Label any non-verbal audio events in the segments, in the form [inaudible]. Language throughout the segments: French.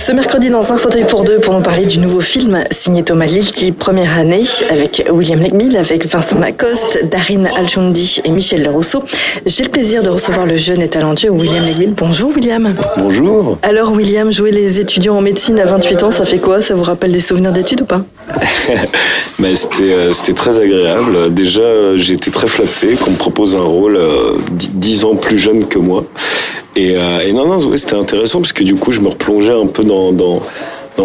Ce mercredi, dans un fauteuil pour deux, pour nous parler du nouveau film signé Thomas Lilti, première année, avec William Legbill, avec Vincent Lacoste, Darin Alchoundi et Michel Lerousseau. J'ai le plaisir de recevoir le jeune et talentueux William Legbill. Bonjour William. Bonjour. Alors William, jouer les étudiants en médecine à 28 ans, ça fait quoi? Ça vous rappelle des souvenirs d'études ou pas? Mais [laughs] c'était, euh, c'était très agréable. Déjà, j'ai été très flatté qu'on me propose un rôle euh, dix ans plus jeune que moi. Et, euh, et non, non, c'était intéressant parce que du coup, je me replongeais un peu dans, dans,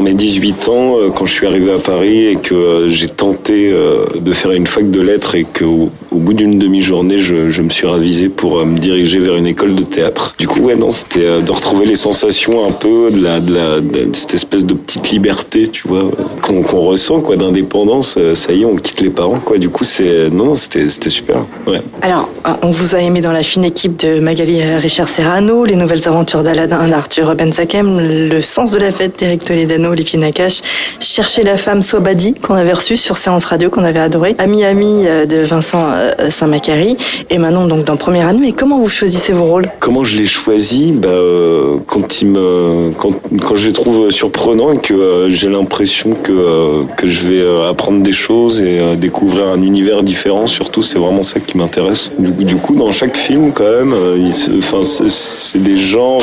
mes 18 ans, euh, quand je suis arrivé à Paris et que euh, j'ai tenté de faire une fac de lettres et qu'au au bout d'une demi-journée, je, me suis ravisé pour euh, me diriger vers une école de théâtre. Du coup, ouais, non, c'était euh, de retrouver les sensations un peu de, cette espèce de petite liberté, tu vois, qu'on ressent, quoi, d'indépendance. Euh, Ça y est, on quitte les parents, quoi. Du coup, c'est, non, non, c'était super. Ouais. Alors, on vous a aimé dans la fine équipe de Magali Richard Serrano, les nouvelles aventures d'Aladin d'Arthur Bensakem, le sens de la fête d'Eric Toledano, Olivier Nakache, Chercher la femme Swabadi, qu'on avait reçu sur Séance Radio, qu'on avait adoré, Ami Ami de Vincent Saint-Macary, et maintenant donc dans Première Année. Mais comment vous choisissez vos rôles? Comment je l'ai choisi bah, euh, quand il me quand, quand je les trouve surprenants et que euh, j'ai l'impression que euh, que je vais euh, apprendre des choses et euh, découvrir un univers différent surtout c'est vraiment ça qui m'intéresse. Du, coup- dans chaque film quand même euh, enfin c'est- des genres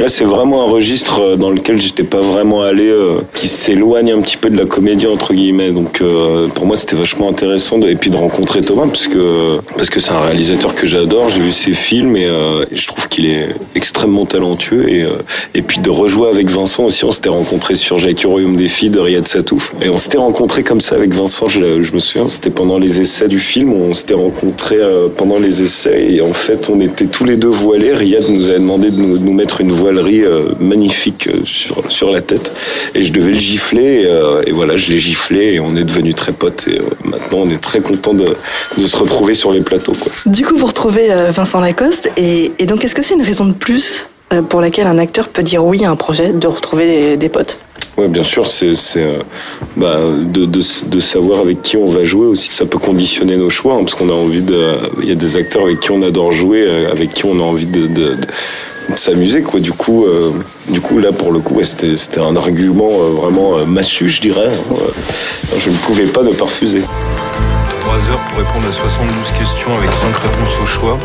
là c'est vraiment un registre euh, dans lequel j'étais pas vraiment allé euh, qui s'éloigne un petit peu de la comédie entre guillemets. Donc euh, pour moi c'était vachement intéressant et puis de rencontrer Thomas parce que parce que c'est un réalisateur que j'adore j'ai vu ses films et, euh, je trouve qu'il est extrêmement talentueux et euh, et puis de rejouer avec Vincent aussi on s'était rencontrés sur royaume des filles de Riyad Satouf. Et on s'était rencontrés comme ça avec Vincent je, me souviens c'était pendant les essais du film on s'était rencontrés euh, pendant les essais et en fait on était tous les deux voilés. Riyad nous avait demandé de nous, mettre une voilerie magnifique sur sur la tête. Et je devais le gifler et, voilà je l'ai giflé et on est devenus très potes et maintenant on est très content de, de se retrouver sur les plateaux quoi. Du coup, vous retrouvez euh, Vincent Lacoste, et, et donc est-ce que c'est une raison de plus euh, pour laquelle un acteur peut dire oui à un projet, de retrouver des, potes? Ouais, bien sûr, c'est euh, bah, de, de, de savoir avec qui on va jouer aussi. Ça peut conditionner nos choix, hein, parce qu'on a envie de. Il y a des acteurs avec qui on adore jouer, avec qui on a envie de, s'amuser, quoi. Du coup, euh, du coup, là, pour le coup, ouais, c'était un argument euh, vraiment euh, massu, je dirais. hein. Je ne pouvais pas ne pas refuser. 3 heures pour répondre à 72 questions avec 5 réponses au choix.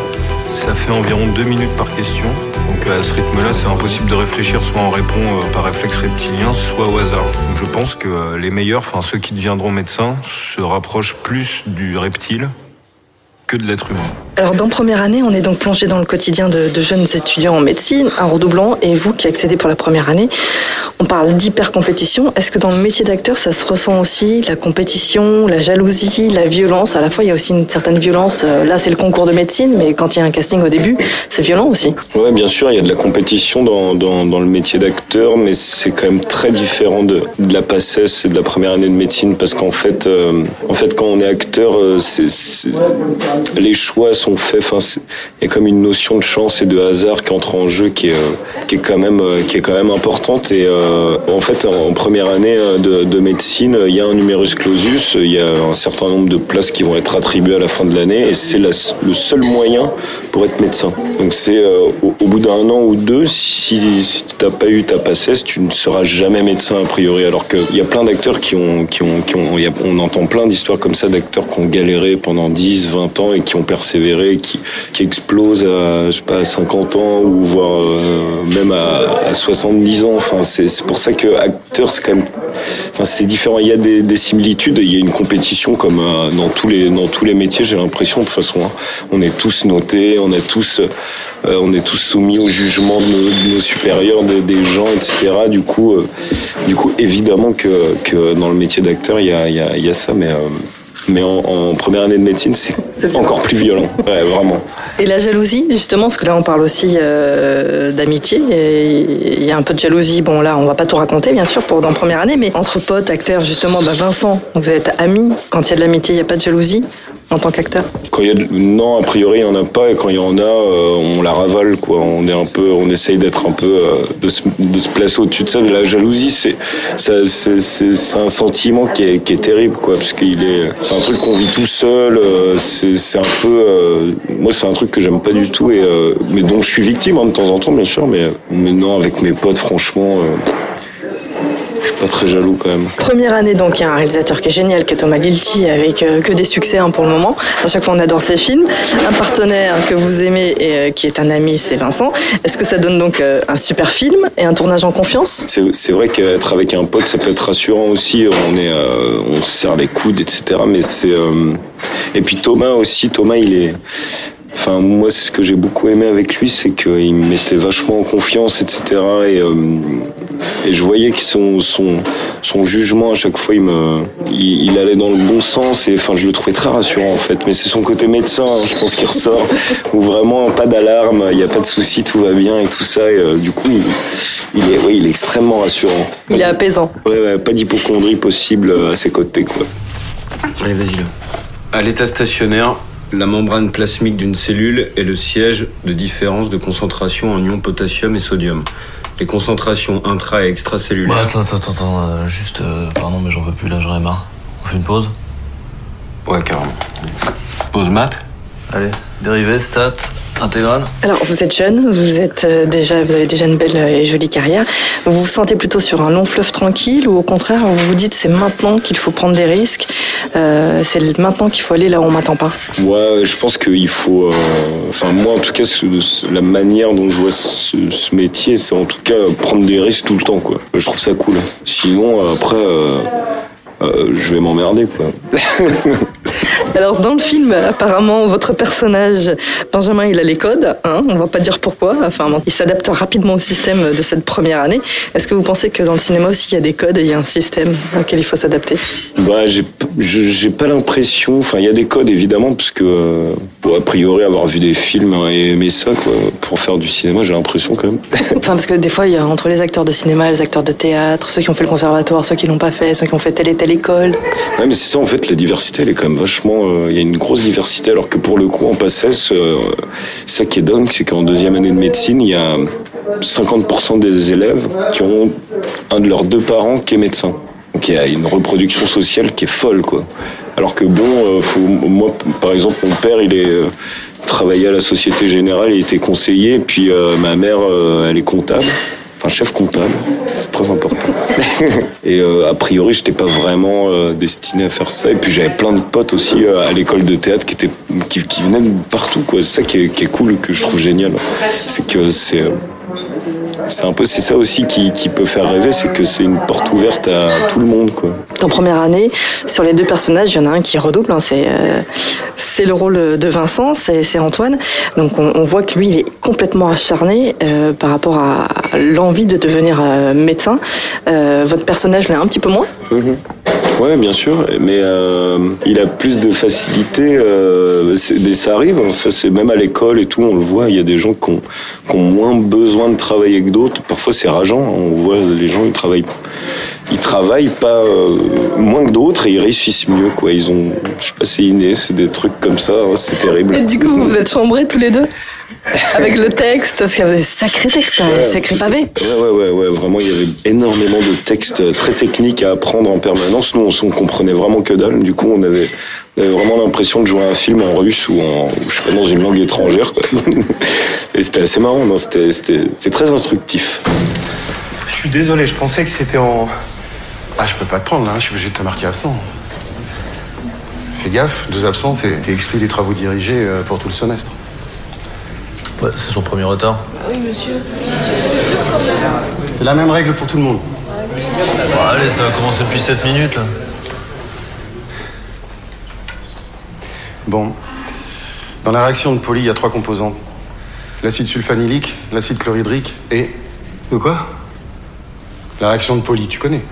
Ça fait environ 2 minutes par question. Donc à ce rythme-là, c'est impossible de réfléchir. Soit on répond euh, par réflexe reptilien, soit au hasard. Je pense que euh, les meilleurs, enfin ceux qui deviendront médecins, se rapprochent plus du reptile que de l'être humain. Alors, dans première année, on est donc plongé dans le quotidien de, jeunes étudiants en médecine, un redoublant, et vous qui accédez pour la première année, on parle d'hyper-compétition. Est-ce que dans le métier d'acteur, ça se ressent aussi La compétition, la jalousie, la violence? À la fois, il y a aussi une certaine violence. Euh, Là, c'est le concours de médecine, mais quand il y a un casting au début, c'est violent aussi. Ouais, bien sûr, il y a de la compétition dans, dans, le métier d'acteur, mais c'est quand même très différent de, de la PACES et de la première année de médecine, parce qu'en fait, euh, en fait, quand on est acteur, euh, les choix sont faits. Enfin, a comme une notion de chance et de hasard qui entre en jeu, qui est, euh, qui est quand même, euh, qui est quand même importante. Et euh, en fait, en, première année de, de médecine, il y a un numerus clausus, il y a un certain nombre de places qui vont être attribuées à la fin de l'année, et c'est le seul moyen pour être médecin. Donc c'est au, bout d'un an ou deux, si, si tu n'as pas eu ta PACES, tu ne seras jamais médecin a priori. Alors qu'il y a plein d'acteurs qui ont, qui ont, qui ont, on entend plein d'histoires comme ça d'acteurs qui ont galéré pendant 10, 20 ans et qui ont persévéré, qui, qui explosent à, je sais pas, à 50 ans ou voire euh, même à, à 70 ans. Enfin, c'est pour ça que acteur, c'est quand même Enfin, c'est différent. Il y a des, des, similitudes. Il y a une compétition comme euh, dans tous les dans tous les métiers. J'ai l'impression de toute façon, hein. on est tous notés, on est tous euh, on est tous soumis au jugement de nos, supérieurs, de, des gens, etc. Du coup, du coup, évidemment que, que dans le métier d'acteur, il y a, il y, y a ça, mais mais en, en, première année de médecine, c'est encore plus violent. Ouais, vraiment. Et la jalousie, justement, parce que là, on parle aussi euh, d'amitié. Il y a un peu de jalousie. Bon, là, on va pas tout raconter, bien sûr, pour dans première année, mais entre potes, acteurs, justement, bah, Vincent, vous êtes amis. Quand il y a de l'amitié, il n'y a pas de jalousie en tant qu'acteur Quand y a de... non, a priori, il n'y en a pas, et quand il y en a, euh, on la ravale, quoi. On est un peu, on essaye d'être un peu, euh, de, se, placer au-dessus de ça. La jalousie, c'est, c'est, un sentiment qui est, terrible, quoi, parce qu'il est, c'est un truc qu'on vit tout seul. Euh, c'est, un peu, euh, moi, c'est un truc que j'aime pas du tout, et mais dont je suis victime hein, de temps en temps, bien sûr, mais, mais non, avec mes potes, franchement. Je suis pas très jaloux quand même. Première année donc, il y a un réalisateur qui est génial, qui est Thomas Lilti, avec euh, que des succès hein, pour le moment. À chaque fois, on adore ses films. Un partenaire que vous aimez et euh, qui est un ami, c'est Vincent. Est-ce que ça donne donc euh, un super film et un tournage en confiance? C'est vrai qu'être avec un pote, ça peut être rassurant aussi. On est, on se serre les coudes, etc. Mais c'est et puis Thomas aussi. Thomas, il est Enfin, moi, ce que j'ai beaucoup aimé avec lui, c'est qu'il me mettait vachement en confiance, etc. Et, euh, et je voyais que son, son, son jugement, à chaque fois, il, me, il, il, allait dans le bon sens. Et enfin, je le trouvais très rassurant, en fait. Mais c'est son côté médecin, hein, je pense, qui ressort, [laughs] où vraiment pas d'alarme, il n'y a pas de souci, tout va bien et tout ça. Et euh, du coup, il, il, est, ouais, il est extrêmement rassurant. Il est apaisant. Ouais, ouais pas d'hypochondrie possible à ses côtés, quoi. Allez, vas-y, là. À l'état stationnaire, la membrane plasmique d'une cellule est le siège de différence de concentration en ions potassium et sodium. Les concentrations intra et extracellulaires. Bah, attends, attends, attends, euh, juste, euh, pardon, mais j'en veux plus là, j'en ai marre. On fait une pause? Ouais, carrément. Pause mat Allez, dérivé, stat, intégrale Alors, vous êtes jeune, vous êtes euh, déjà, vous avez déjà une belle et jolie carrière. Vous vous sentez plutôt sur un long fleuve tranquille ou au contraire, vous vous dites c'est maintenant qu'il faut prendre des risques, euh, c'est maintenant qu'il faut aller là où on m'attend pas? Ouais, je pense qu'il faut. Euh, enfin, moi en tout cas, ce, ce, la manière dont je vois ce, ce métier, c'est en tout cas prendre des risques tout le temps, quoi. Je trouve ça cool. Sinon, après. Euh, je vais m'emmerder quoi. [laughs] Alors dans le film, apparemment votre personnage Benjamin, il a les codes. Hein, on va pas dire pourquoi. Enfin, il s'adapte rapidement au système de cette première année. Est-ce que vous pensez que dans le cinéma aussi il y a des codes et il y a un système auquel il faut s'adapter? Bah, j'ai pas l'impression. Enfin, il y a des codes évidemment parce que bon, a priori avoir vu des films et aimer ça quoi, pour faire du cinéma, j'ai l'impression quand même. [laughs] enfin, parce que des fois il y a entre les acteurs de cinéma, les acteurs de théâtre, ceux qui ont fait le conservatoire, ceux qui l'ont pas fait, ceux qui ont fait telle et telle école. Ouais, mais c'est ça en fait, la diversité elle est quand même vachement. Il euh, y a une grosse diversité alors que pour le coup en PACES, euh, ça qui est dingue, c'est qu'en deuxième année de médecine, il y a 50% des élèves qui ont un de leurs deux parents qui est médecin. Donc il y a une reproduction sociale qui est folle quoi. Alors que bon, euh, moi par exemple mon père il est euh, travaillait à la Société Générale, il était conseiller, puis ma mère elle est comptable un chef comptable, c'est très important. [laughs] et euh, a priori, j'étais pas vraiment euh, destiné à faire ça. Et puis j'avais plein de potes aussi euh, à l'école de théâtre qui étaient qui, qui venaient de partout. C'est ça qui est, qui est, cool, que je trouve génial. C'est que c'est c'est un peu c'est ça aussi qui, peut faire rêver, c'est que c'est une porte ouverte à tout le monde quoi. En première année, sur les deux personnages, il y en a un qui redouble. Hein, c'est euh, c'est le rôle de Vincent, c'est Antoine. Donc on, on, voit que lui, il est complètement acharné euh, par rapport à l'envie de devenir euh, médecin. votre personnage l'est un petit peu moins. Mm -hmm. Ouais, bien sûr, mais euh, il a plus de facilité. Euh, mais ça arrive, hein, ça c'est même à l'école et tout, on le voit. Il y a des gens qui ont, qui ont moins besoin de travailler que d'autres. Parfois c'est rageant. Hein, on voit les gens ils travaillent, ils travaillent pas euh, moins que d'autres et ils réussissent mieux. Quoi, ils ont, je sais pas, c'est inné, c'est des trucs comme ça. Hein, c'est terrible. Et du coup, vous êtes chambrés tous les deux? [laughs] avec le texte, parce qu'il y avait des sacrés textes, hein, ouais, sacrés pavés. Ouais, ouais, ouais, ouais, vraiment, il y avait énormément de textes très techniques à apprendre en permanence. Nous, on, on comprenait vraiment que dalle. Du coup, on avait, on avait vraiment l'impression de jouer un film en russe ou en, je sais pas, dans une langue étrangère. Quoi. [laughs] Et c'était assez marrant, c'était très instructif. Je suis désolé, je pensais que c'était en. Ah, je peux pas te prendre là, je suis obligé de te marquer absent. Fais gaffe, deux absents, t'es exclu des travaux dirigés pour tout le semestre. Ouais, c'est son premier retard. Oui, monsieur. C'est la même règle pour tout le monde. Bon, allez, ça va commencer depuis 7 minutes là. Bon. Dans la réaction de Poly, il y a trois composants. L'acide sulfanilique, l'acide chlorhydrique et... De quoi? La réaction de Poly, tu connais?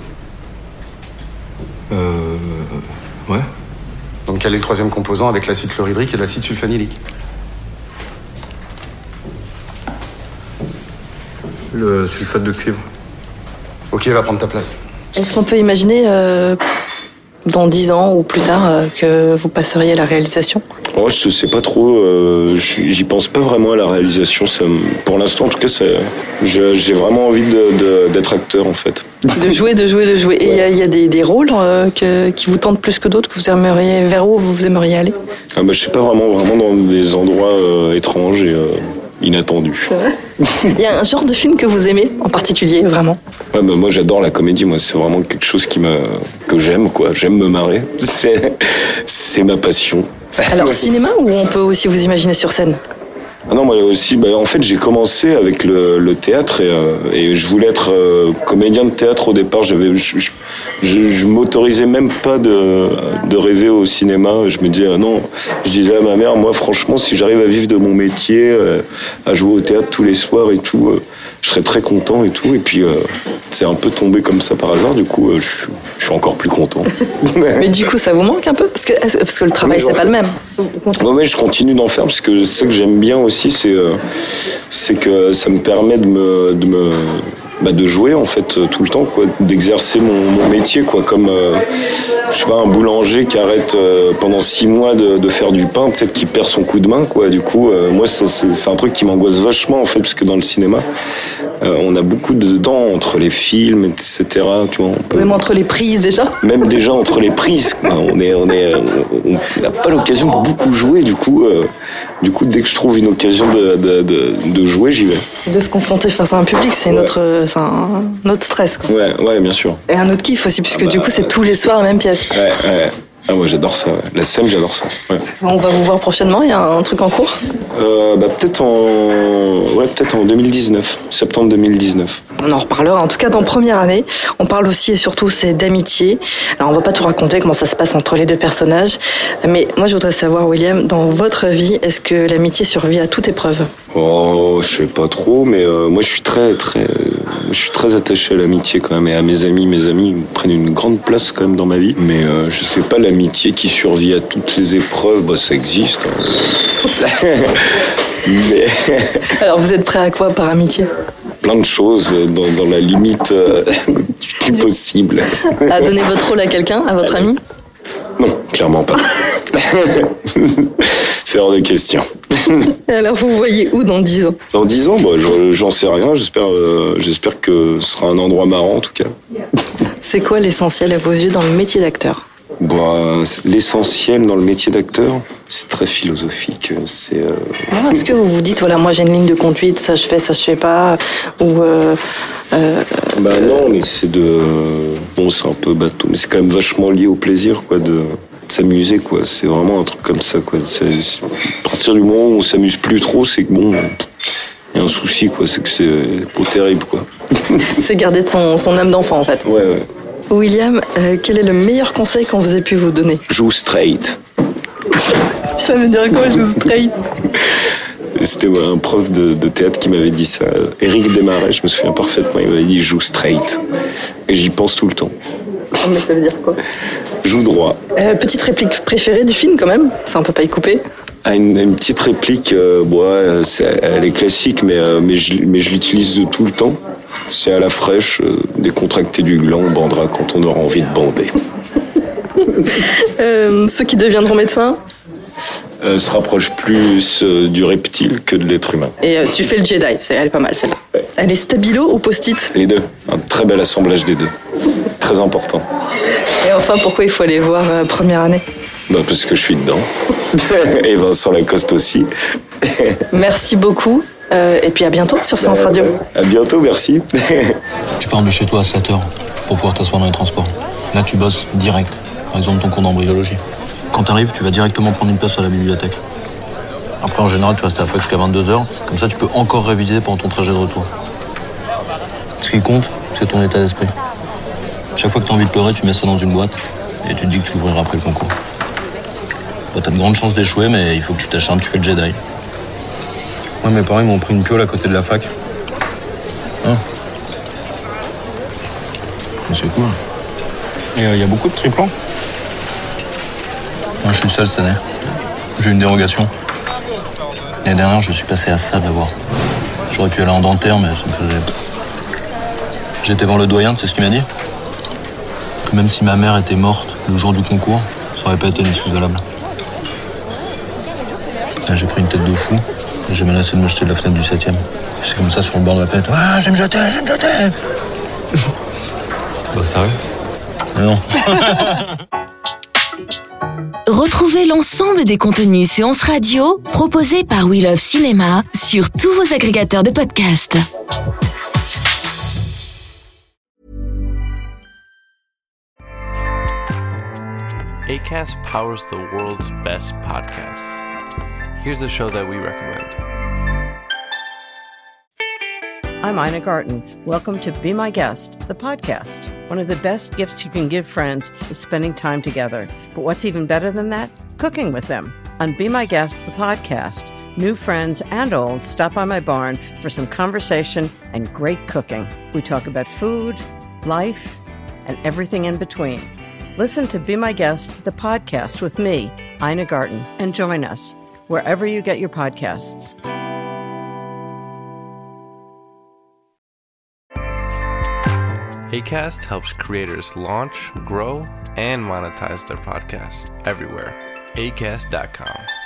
Euh. Ouais. Donc quel est le troisième composant avec l'acide chlorhydrique et l'acide sulfanilique Le sulfate de cuivre. Ok, va prendre ta place. Est-ce qu'on peut imaginer, euh, dans 10 ans ou plus tard, euh, que vous passeriez à la réalisation? Moi, je sais pas trop. euh, J'y pense pas vraiment à la réalisation. Ça pour l'instant, en tout cas, j'ai vraiment envie d'être acteur, en fait. De jouer, de jouer, de jouer. Et il y a- il y, a des, des rôles euh, que- qui vous tentent plus que d'autres, que vous aimeriez, vers où vous aimeriez aller? Ah bah, je sais pas vraiment, vraiment dans des endroits euh, étranges et inattendus. [laughs] Il y a un genre de film que vous aimez en particulier, vraiment? Ouais, bah, moi, j'adore la comédie. Moi, c'est vraiment quelque chose qui me que j'aime, quoi. J'aime me marrer. [laughs] C'est c'est ma passion. Alors, cinéma ou on peut aussi vous imaginer sur scène? Ah non, moi aussi, bah, en fait, j'ai commencé avec le, théâtre et, euh, et je voulais être euh, comédien de théâtre au départ. Je, je, je- je m'autorisais même pas de, rêver au cinéma. Je me disais, ah non, je disais à ma mère, moi, franchement, si j'arrive à vivre de mon métier, euh, à jouer au théâtre tous les soirs et tout, je serais très content et tout. Et puis, euh, c'est un peu tombé comme ça par hasard. Du coup, euh, je, suis- je suis encore plus content. [laughs] Mais du coup, ça vous manque un peu parce que, parce que le travail, Oui, c'est pas le même. Ouais, je continue d'en faire parce que ce que j'aime bien aussi, c'est euh, c'est que ça me permet de me, de me bah, de jouer en fait euh, tout le temps, quoi, d'exercer mon, mon métier, quoi, comme euh, je sais pas un boulanger qui arrête euh, pendant six mois de, de faire du pain, peut-être qu'il perd son coup de main, quoi. Du coup, moi, c'est un truc qui m'angoisse vachement en fait, parce que dans le cinéma, on a beaucoup de dents entre les films, etc. Tu vois, peut- Même entre les prises déjà. même déjà entre les prises, quoi. on est, on est, on n'a pas l'occasion de beaucoup jouer. Du coup, du coup, dès que je trouve une occasion de, de, de, de jouer, j'y vais. De se confronter face à un public, c'est Ouais. notre, c'est un, autre stress. quoi. Ouais, ouais, bien sûr. Et un autre kiff aussi, puisque Ah bah, du coup, c'est tous les soirs la même pièce. Ouais, ouais. Ah, moi, j'adore ça. ouais. La scène, j'adore ça. Ouais. On va vous voir prochainement, il y a un truc en cours? Euh, bah, peut-être en, ouais, peut-être en 2019, septembre 2019. On en reparlera. En tout cas, dans première année, on parle aussi et surtout c'est d'amitié. Alors, on va pas tout raconter comment ça se passe entre les deux personnages, mais moi, je voudrais savoir, William, dans votre vie, est-ce que l'amitié survit à toute épreuve? Oh, je sais pas trop, mais euh, moi je suis très, très, euh, je suis très attaché à l'amitié quand même et à mes amis. Mes amis prennent une grande place quand même dans ma vie. Mais euh, je sais pas l'amitié qui survit à toutes les épreuves, bah ça existe. hein. [laughs] mais Alors, vous êtes prêt à quoi par amitié? Plein de choses dans, dans la limite euh, du possible. À donner votre rôle à quelqu'un, à votre ami? Non, clairement pas. [laughs] C'est hors de question. Alors, vous voyez où dans 10 ans? Dans 10 ans, bah, j'en- j'en sais rien. J'espère, euh, j'espère que ce sera un endroit marrant en tout cas. C'est quoi l'essentiel à vos yeux dans le métier d'acteur? C'est- l'essentiel dans le métier d'acteur, c'est très philosophique. C'est euh, Alors, Est-ce que vous vous dites, voilà, moi j'ai une ligne de conduite, ça je fais, ça je fais pas Ou. euh, euh, bah non, mais c'est de bon, c'est un peu bateau, mais c'est quand même vachement lié au plaisir, quoi, de, s'amuser, quoi. C'est vraiment un truc comme ça, quoi. C'est- c'est- à partir du moment où on s'amuse plus trop, c'est que bon, il y a un souci, quoi. C'est que c'est pas terrible, quoi. [laughs] c'est garder de son, son âme d'enfant en fait. Ouais, ouais. William, euh, quel est le meilleur conseil qu'on vous ait pu vous donner? Joue straight. Ça veut dire quoi, je straight? C'était ouais, un prof de, de théâtre qui m'avait dit ça. Eric Desmarais, je me souviens parfaitement. Il m'avait dit joue straight. Et j'y pense tout le temps. Mais ça veut dire quoi? Joue droit. Euh, Petite réplique préférée du film quand même Ça on peut pas y couper. Ah, une, une petite réplique, euh, bon, elle est classique, mais, euh, mais je, mais je l'utilise tout le temps. C'est à la fraîche, euh, décontracté du gland, on bandera quand on aura envie de bander. Euh, ceux qui deviendront médecins Euh, se rapproche plus du reptile que de l'être humain. Et tu fais le Jedi, c'est, elle est pas mal celle-là. Elle est stabilo ou post-it Les deux, un très bel assemblage des deux. Très important. Et enfin, pourquoi il faut aller voir première année? Bah, parce que je suis dedans. [laughs] Et Vincent Lacoste aussi. [laughs] Merci beaucoup. euh, et puis à bientôt sur Séance Radio. À bientôt, merci. [laughs] Tu pars de chez toi à 7h pour pouvoir t'asseoir dans les transports. Là, tu bosses direct. Par exemple, ton cours d'embryologie. Quand t'arrives, tu vas directement prendre une place à la bibliothèque. Après, en général, tu restes à la fac jusqu'à 22h. Comme ça, tu peux encore réviser pendant ton trajet de retour. Ce qui compte, c'est ton état d'esprit. Chaque fois que tu as envie de pleurer, tu mets ça dans une boîte et tu te dis que tu ouvriras après le concours. Bah, t'as de grandes chances d'échouer, mais il faut que tu t'acharnes, tu fais le Jedi. Ouais, mes parents ils m'ont pris une piole à côté de la fac. Hein C'est cool. Et il y a beaucoup de triplans Moi, je suis le seul cette année. J'ai eu une dérogation. L'année dernière, je suis passé à ça de l'avoir. J'aurais pu aller en dentaire, mais ça me faisait. J'étais devant le doyen, tu sais ce qu'il m'a dit? Que même si ma mère était morte le jour du concours, ça aurait pas été une excuse valable. J'ai pris une tête de fou j'ai menacé de me jeter de la fenêtre du 7 C'est comme ça sur le bord de la fenêtre. Ah, je vais me jeter, je vais me jeter Bah, sérieux Mais non. [laughs] Retrouvez l'ensemble des contenus séances radio proposés par We Love Cinéma sur tous vos agrégateurs de podcasts. ACAST powers the world's best podcasts. Here's a show that we recommend. I'm Ina Garten. Welcome to Be My Guest, the podcast. One of the best gifts you can give friends is spending time together. But what's even better than that? Cooking with them. On Be My Guest, the podcast, new friends and old stop by my barn for some conversation and great cooking. We talk about food, life, and everything in between. Listen to Be My Guest, the podcast with me, Ina Garten, and join us wherever you get your podcasts. ACAST helps creators launch, grow, and monetize their podcasts everywhere. ACAST.com.